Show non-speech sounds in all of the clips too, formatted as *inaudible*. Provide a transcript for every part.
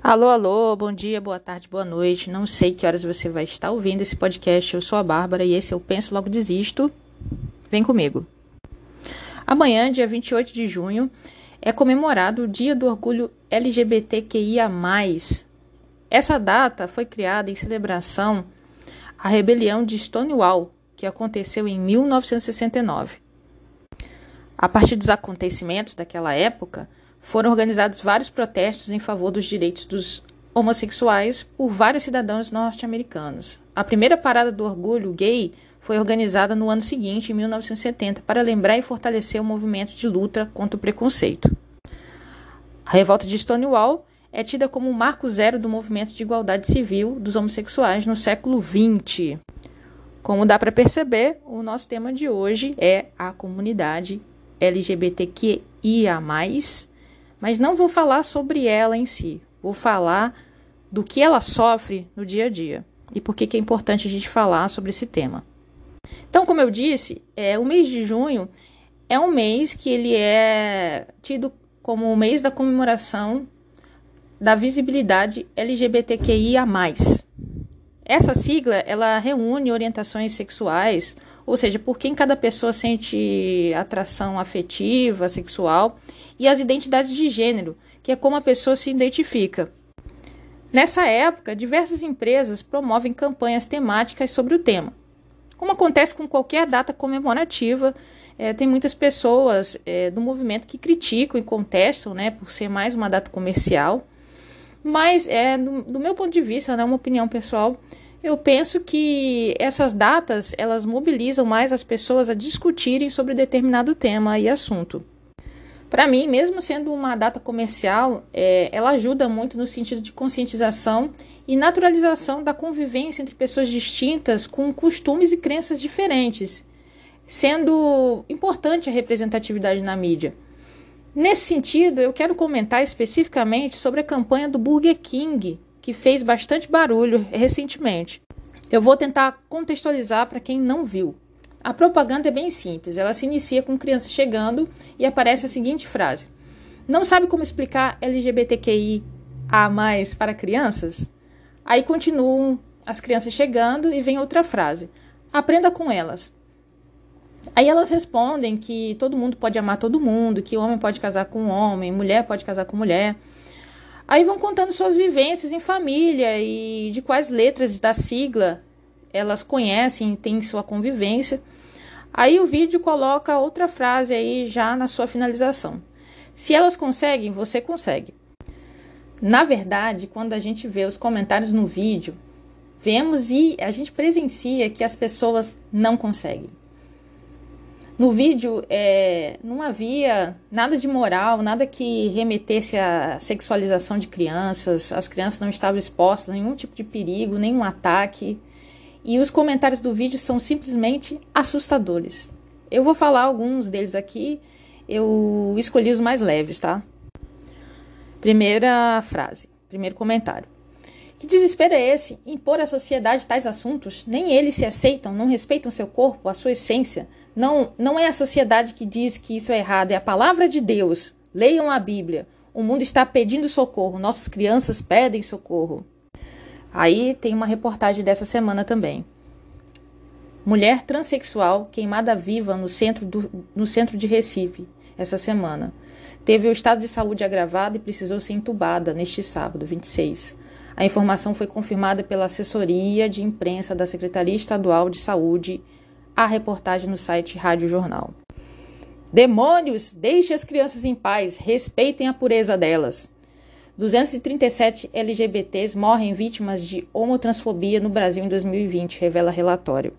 Alô, alô, bom dia, boa tarde, boa noite. Não sei que horas você vai estar ouvindo esse podcast. Eu sou a Bárbara e esse eu Penso Logo Desisto. Vem comigo. Amanhã, dia 28 de junho, é comemorado o Dia do Orgulho LGBTQIA. Essa data foi criada em celebração à rebelião de Stonewall, que aconteceu em 1969. A partir dos acontecimentos daquela época, foram organizados vários protestos em favor dos direitos dos homossexuais por vários cidadãos norte-americanos. A primeira parada do orgulho gay foi organizada no ano seguinte, em 1970, para lembrar e fortalecer o movimento de luta contra o preconceito. A revolta de Stonewall é tida como o marco zero do movimento de igualdade civil dos homossexuais no século XX. Como dá para perceber, o nosso tema de hoje é a comunidade LGBTQIA, mas não vou falar sobre ela em si. Vou falar do que ela sofre no dia a dia e por que é importante a gente falar sobre esse tema. Então, como eu disse, é, o mês de junho é um mês que ele é tido como o mês da comemoração da visibilidade LGBTQIA+. Essa sigla, ela reúne orientações sexuais, ou seja, por quem cada pessoa sente atração afetiva, sexual, e as identidades de gênero, que é como a pessoa se identifica. Nessa época, diversas empresas promovem campanhas temáticas sobre o tema. Como acontece com qualquer data comemorativa, é, tem muitas pessoas é, do movimento que criticam e contestam, né, por ser mais uma data comercial. Mas, é, do, do meu ponto de vista, né, uma opinião pessoal, eu penso que essas datas elas mobilizam mais as pessoas a discutirem sobre determinado tema e assunto. Para mim, mesmo sendo uma data comercial, é, ela ajuda muito no sentido de conscientização e naturalização da convivência entre pessoas distintas com costumes e crenças diferentes, sendo importante a representatividade na mídia. Nesse sentido, eu quero comentar especificamente sobre a campanha do Burger King, que fez bastante barulho recentemente. Eu vou tentar contextualizar para quem não viu. A propaganda é bem simples, ela se inicia com crianças chegando e aparece a seguinte frase: Não sabe como explicar LGBTQI a mais para crianças? Aí continuam as crianças chegando e vem outra frase: Aprenda com elas. Aí elas respondem que todo mundo pode amar todo mundo, que homem pode casar com homem, mulher pode casar com mulher. Aí vão contando suas vivências em família e de quais letras da sigla elas conhecem, têm sua convivência. Aí o vídeo coloca outra frase aí já na sua finalização. Se elas conseguem, você consegue. Na verdade, quando a gente vê os comentários no vídeo, vemos e a gente presencia que as pessoas não conseguem. No vídeo é, não havia nada de moral, nada que remetesse à sexualização de crianças. As crianças não estavam expostas a nenhum tipo de perigo, nenhum ataque. E os comentários do vídeo são simplesmente assustadores. Eu vou falar alguns deles aqui, eu escolhi os mais leves, tá? Primeira frase, primeiro comentário. Que desespero é esse? Impor à sociedade tais assuntos? Nem eles se aceitam, não respeitam seu corpo, a sua essência. Não, não é a sociedade que diz que isso é errado, é a palavra de Deus. Leiam a Bíblia. O mundo está pedindo socorro, nossas crianças pedem socorro. Aí tem uma reportagem dessa semana também. Mulher transexual queimada viva no centro, do, no centro de Recife, essa semana. Teve o estado de saúde agravado e precisou ser entubada neste sábado, 26. A informação foi confirmada pela assessoria de imprensa da Secretaria Estadual de Saúde à reportagem no site Rádio Jornal. Demônios, deixe as crianças em paz, respeitem a pureza delas. 237 LGBTs morrem vítimas de homotransfobia no Brasil em 2020, revela relatório.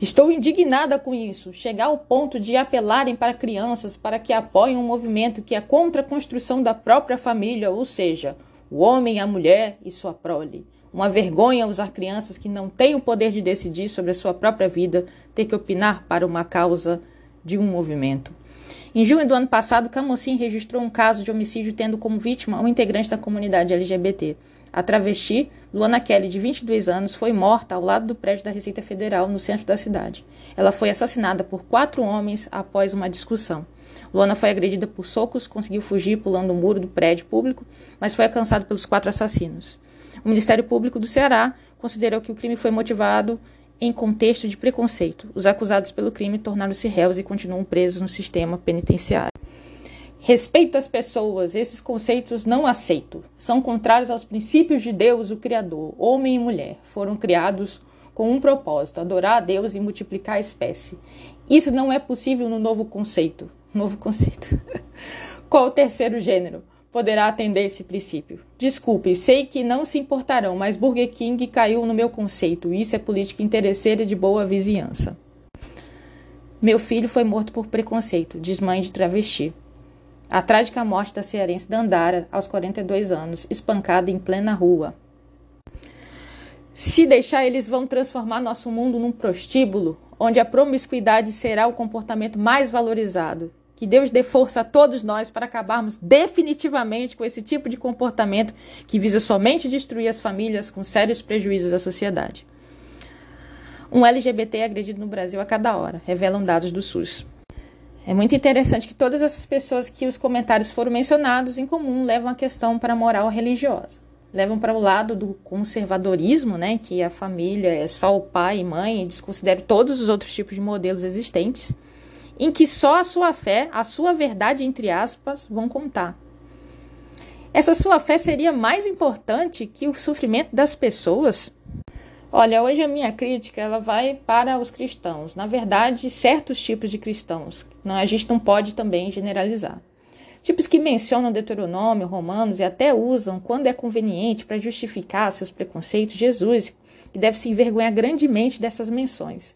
Estou indignada com isso. Chegar ao ponto de apelarem para crianças para que apoiem um movimento que é contra a construção da própria família, ou seja, o homem, a mulher e sua prole. Uma vergonha usar crianças que não têm o poder de decidir sobre a sua própria vida ter que opinar para uma causa de um movimento. Em junho do ano passado, Camocim registrou um caso de homicídio tendo como vítima um integrante da comunidade LGBT. A travesti, Luana Kelly, de 22 anos, foi morta ao lado do prédio da Receita Federal, no centro da cidade. Ela foi assassinada por quatro homens após uma discussão. Luana foi agredida por socos, conseguiu fugir pulando o muro do prédio público, mas foi alcançado pelos quatro assassinos. O Ministério Público do Ceará considerou que o crime foi motivado em contexto de preconceito. Os acusados pelo crime tornaram-se réus e continuam presos no sistema penitenciário. Respeito às pessoas, esses conceitos não aceito. São contrários aos princípios de Deus, o Criador. Homem e mulher foram criados com um propósito: adorar a Deus e multiplicar a espécie. Isso não é possível no novo conceito. Novo conceito. Qual o terceiro gênero? Poderá atender esse princípio. Desculpe, sei que não se importarão, mas Burger King caiu no meu conceito. Isso é política interesseira de boa vizinhança. Meu filho foi morto por preconceito, diz mãe de travesti. A trágica morte da cearense Dandara, aos 42 anos, espancada em plena rua. Se deixar, eles vão transformar nosso mundo num prostíbulo, onde a promiscuidade será o comportamento mais valorizado. Que Deus dê força a todos nós para acabarmos definitivamente com esse tipo de comportamento que visa somente destruir as famílias com sérios prejuízos à sociedade. Um LGBT é agredido no Brasil a cada hora, revelam dados do SUS. É muito interessante que todas essas pessoas que os comentários foram mencionados em comum levam a questão para a moral religiosa. Levam para o lado do conservadorismo, né, que a família é só o pai e mãe, e desconsideram todos os outros tipos de modelos existentes, em que só a sua fé, a sua verdade, entre aspas, vão contar. Essa sua fé seria mais importante que o sofrimento das pessoas? Olha, hoje a minha crítica ela vai para os cristãos. Na verdade, certos tipos de cristãos. Não, a gente não pode também generalizar. Tipos que mencionam Deuteronômio, Romanos e até usam, quando é conveniente, para justificar seus preconceitos, Jesus, que deve se envergonhar grandemente dessas menções.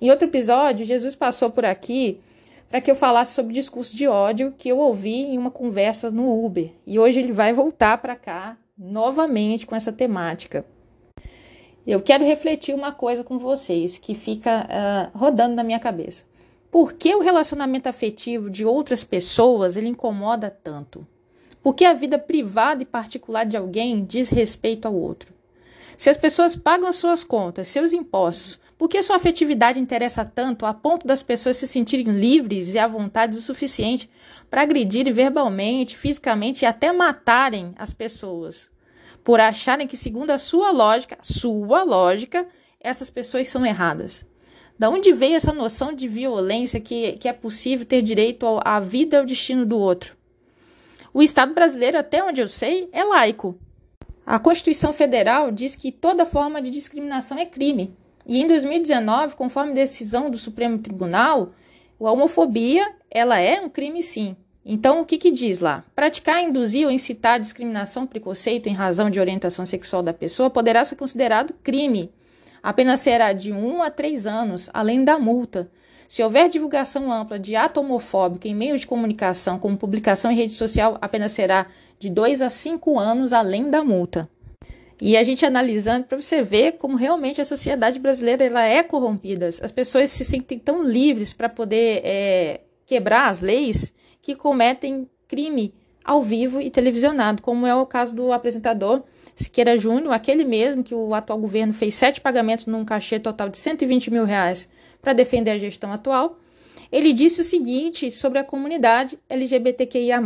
Em outro episódio, Jesus passou por aqui para que eu falasse sobre discurso de ódio que eu ouvi em uma conversa no Uber. E hoje ele vai voltar para cá novamente com essa temática. Eu quero refletir uma coisa com vocês que fica uh, rodando na minha cabeça. Por que o relacionamento afetivo de outras pessoas ele incomoda tanto? Por que a vida privada e particular de alguém diz respeito ao outro? Se as pessoas pagam as suas contas, seus impostos, por que sua afetividade interessa tanto a ponto das pessoas se sentirem livres e à vontade o suficiente para agredirem verbalmente, fisicamente e até matarem as pessoas? por acharem que, segundo a sua lógica, sua lógica, essas pessoas são erradas. Da onde veio essa noção de violência que, que é possível ter direito à vida e ao destino do outro? O Estado brasileiro, até onde eu sei, é laico. A Constituição Federal diz que toda forma de discriminação é crime. E em 2019, conforme decisão do Supremo Tribunal, a homofobia ela é um crime sim. Então, o que, que diz lá? Praticar, induzir ou incitar discriminação, preconceito em razão de orientação sexual da pessoa poderá ser considerado crime. A pena será de 1 a 3 anos, além da multa. Se houver divulgação ampla de ato homofóbico em meios de comunicação, como publicação em rede social, a pena será de 2 a 5 anos, além da multa. E a gente analisando para você ver como realmente a sociedade brasileira ela é corrompida. As pessoas se sentem tão livres para poder é, quebrar as leis que cometem crime ao vivo e televisionado, como é o caso do apresentador Siqueira Júnior, aquele mesmo que o atual governo fez sete pagamentos num cachê total de 120 mil reais para defender a gestão atual. Ele disse o seguinte sobre a comunidade LGBTQIA.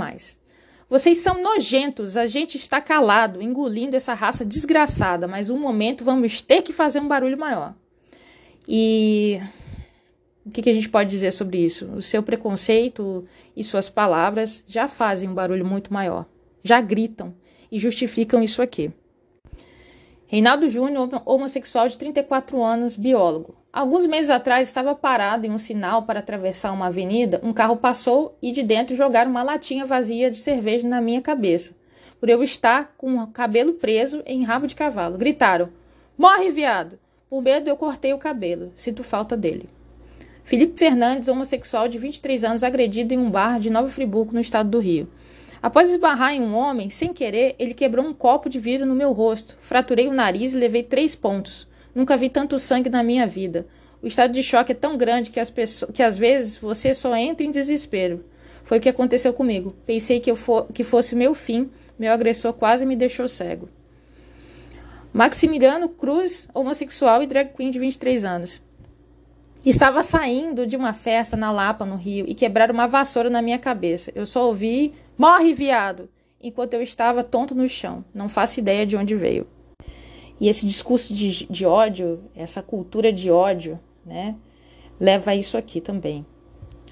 Vocês são nojentos, a gente está calado, engolindo essa raça desgraçada, mas um momento vamos ter que fazer um barulho maior. E o que, que, a gente pode dizer sobre isso? O seu preconceito e suas palavras já fazem um barulho muito maior, já gritam e justificam isso aqui. Reinaldo Júnior, homossexual de 34 anos, biólogo. Alguns meses atrás estava parado em um sinal para atravessar uma avenida, um carro passou e de dentro jogaram uma latinha vazia de cerveja na minha cabeça, por eu estar com o cabelo preso em rabo de cavalo. Gritaram: Morre, viado! Por medo eu cortei o cabelo, sinto falta dele. Felipe Fernandes, homossexual de 23 anos, agredido em um bar de Nova Friburgo, no estado do Rio. Após esbarrar em um homem, sem querer, ele quebrou um copo de vidro no meu rosto. Fraturei o nariz e levei três pontos. Nunca vi tanto sangue na minha vida. O estado de choque é tão grande que, as pessoas, que às vezes você só entra em desespero. Foi o que aconteceu comigo. Pensei que, eu for, que fosse meu fim. Meu agressor quase me deixou cego. Maximiliano Cruz, homossexual e drag queen de 23 anos. Estava saindo de uma festa na Lapa, no Rio, e quebraram uma vassoura na minha cabeça. Eu só ouvi: morre, viado! Enquanto eu estava tonto no chão. Não faço ideia de onde veio. E esse discurso de, de ódio, essa cultura de ódio, né, leva a isso aqui também.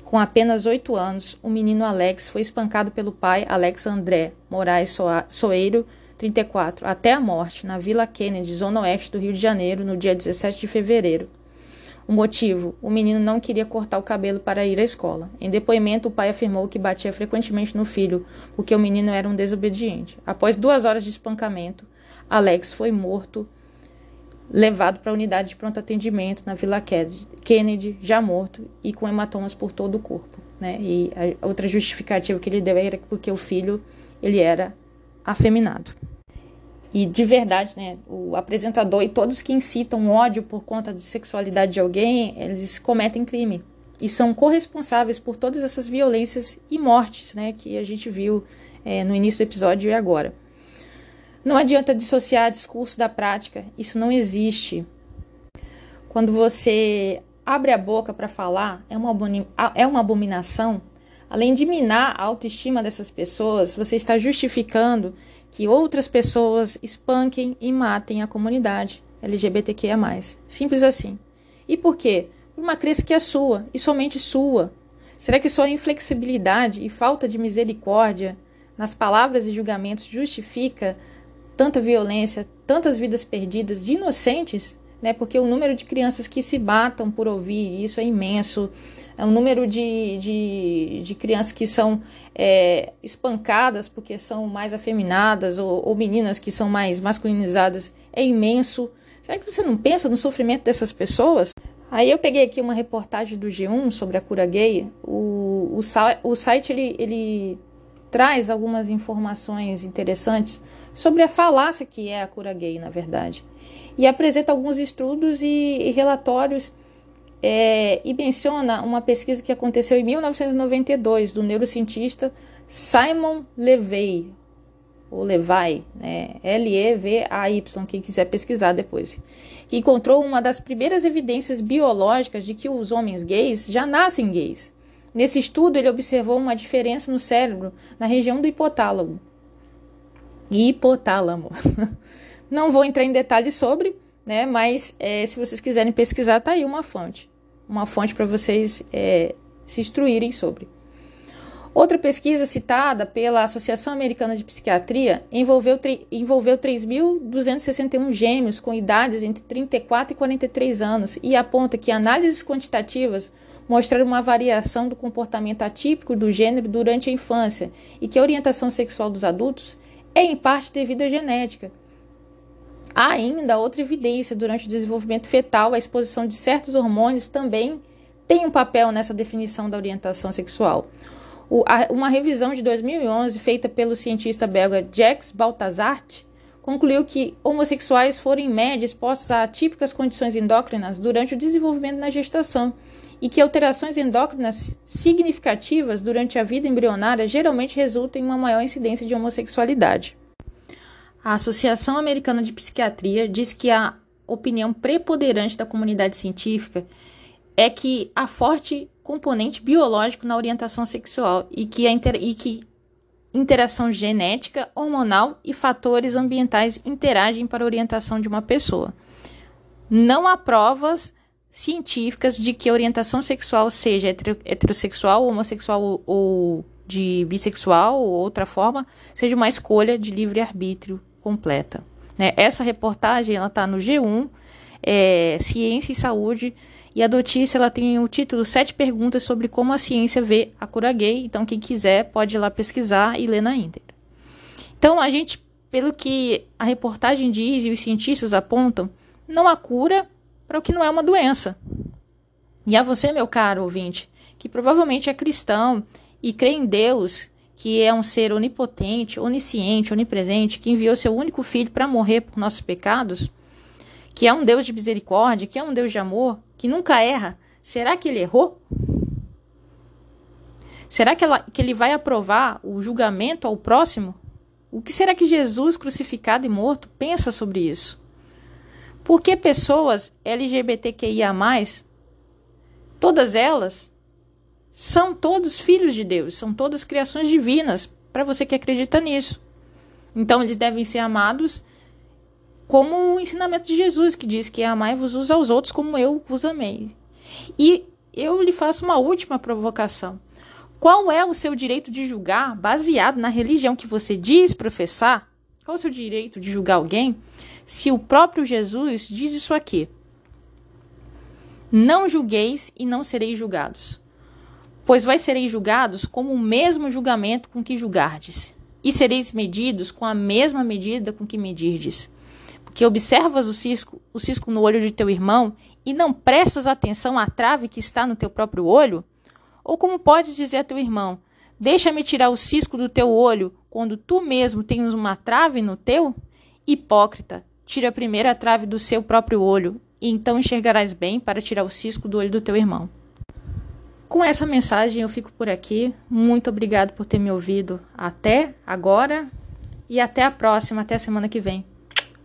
Com apenas oito anos, o menino Alex foi espancado pelo pai Alex André Moraes Soeiro, 34, até a morte, na Vila Kennedy, zona oeste do Rio de Janeiro, no dia 17 de fevereiro. O motivo: o menino não queria cortar o cabelo para ir à escola. Em depoimento, o pai afirmou que batia frequentemente no filho, porque o menino era um desobediente. Após duas horas de espancamento, Alex foi morto, levado para a unidade de pronto atendimento na Vila Kennedy, já morto e com hematomas por todo o corpo. Né? E a outra justificativa que ele deu era porque o filho ele era afeminado. E de verdade, né, o apresentador e todos que incitam ódio por conta de sexualidade de alguém, eles cometem crime e são corresponsáveis por todas essas violências e mortes, né, que a gente viu é, no início do episódio e agora. Não adianta dissociar discurso da prática, isso não existe. Quando você abre a boca para falar, é uma, é uma abominação. Além de minar a autoestima dessas pessoas, você está justificando que outras pessoas espanquem e matem a comunidade LGBTQIA. Simples assim. E por quê? Por uma crença que é sua e somente sua. Será que sua inflexibilidade e falta de misericórdia nas palavras e julgamentos justifica tanta violência, tantas vidas perdidas de inocentes? Né? Porque o número de crianças que se batam por ouvir isso é imenso é um número de, de, de crianças que são é, espancadas porque são mais afeminadas ou, ou meninas que são mais masculinizadas é imenso. Será que você não pensa no sofrimento dessas pessoas? Aí eu peguei aqui uma reportagem do G1 sobre a cura gay. O, o, o site ele, ele traz algumas informações interessantes sobre a falácia que é a cura gay, na verdade. E apresenta alguns estudos e, e relatórios é, e menciona uma pesquisa que aconteceu em 1992 do neurocientista Simon Levy, ou Levy, né? L-E-V-A-Y, quem quiser pesquisar depois, que encontrou uma das primeiras evidências biológicas de que os homens gays já nascem gays. Nesse estudo, ele observou uma diferença no cérebro na região do hipotálamo. Hipotálamo. *laughs* Não vou entrar em detalhes sobre, né? Mas é, se vocês quiserem pesquisar, tá aí uma fonte uma fonte para vocês é, se instruírem sobre. Outra pesquisa citada pela Associação Americana de Psiquiatria envolveu, envolveu 3.261 gêmeos com idades entre 34 e 43 anos e aponta que análises quantitativas mostraram uma variação do comportamento atípico do gênero durante a infância e que a orientação sexual dos adultos é em parte devido à genética. Há ainda outra evidência durante o desenvolvimento fetal, a exposição de certos hormônios também tem um papel nessa definição da orientação sexual. O, a, uma revisão de 2011 feita pelo cientista belga Jacques Baltazart concluiu que homossexuais foram em média expostos a típicas condições endócrinas durante o desenvolvimento na gestação e que alterações endócrinas significativas durante a vida embrionária geralmente resultam em uma maior incidência de homossexualidade. A Associação Americana de Psiquiatria diz que a opinião preponderante da comunidade científica é que há forte componente biológico na orientação sexual e que, a inter e que interação genética, hormonal e fatores ambientais interagem para a orientação de uma pessoa. Não há provas científicas de que a orientação sexual seja heterossexual, homossexual ou de bissexual ou outra forma, seja uma escolha de livre arbítrio completa. Né? Essa reportagem ela está no G1, é, Ciência e Saúde, e a notícia ela tem o título Sete perguntas sobre como a ciência vê a cura gay. Então, quem quiser pode ir lá pesquisar e ler na íntegra. Então, a gente, pelo que a reportagem diz e os cientistas apontam, não há cura para o que não é uma doença. E a você, meu caro ouvinte, que provavelmente é cristão e crê em Deus, que é um ser onipotente, onisciente, onipresente, que enviou seu único filho para morrer por nossos pecados, que é um Deus de misericórdia, que é um Deus de amor, que nunca erra, será que ele errou? Será que, ela, que ele vai aprovar o julgamento ao próximo? O que será que Jesus, crucificado e morto, pensa sobre isso? Por que pessoas LGBTQIA Todas elas são todos filhos de Deus, são todas criações divinas, para você que acredita nisso. Então eles devem ser amados como o ensinamento de Jesus, que diz que amai-vos uns aos outros como eu vos amei. E eu lhe faço uma última provocação. Qual é o seu direito de julgar baseado na religião que você diz professar? Qual é o seu direito de julgar alguém se o próprio Jesus diz isso aqui? Não julgueis e não sereis julgados, pois vai sereis julgados como o mesmo julgamento com que julgardes, e sereis medidos com a mesma medida com que medirdes. Porque observas o cisco, o cisco no olho de teu irmão e não prestas atenção à trave que está no teu próprio olho? Ou como podes dizer a teu irmão: Deixa-me tirar o cisco do teu olho, quando tu mesmo tens uma trave no teu? Hipócrita, tira a trave do seu próprio olho, e então enxergarás bem para tirar o cisco do olho do teu irmão. Com essa mensagem eu fico por aqui. Muito obrigado por ter me ouvido até agora e até a próxima, até a semana que vem.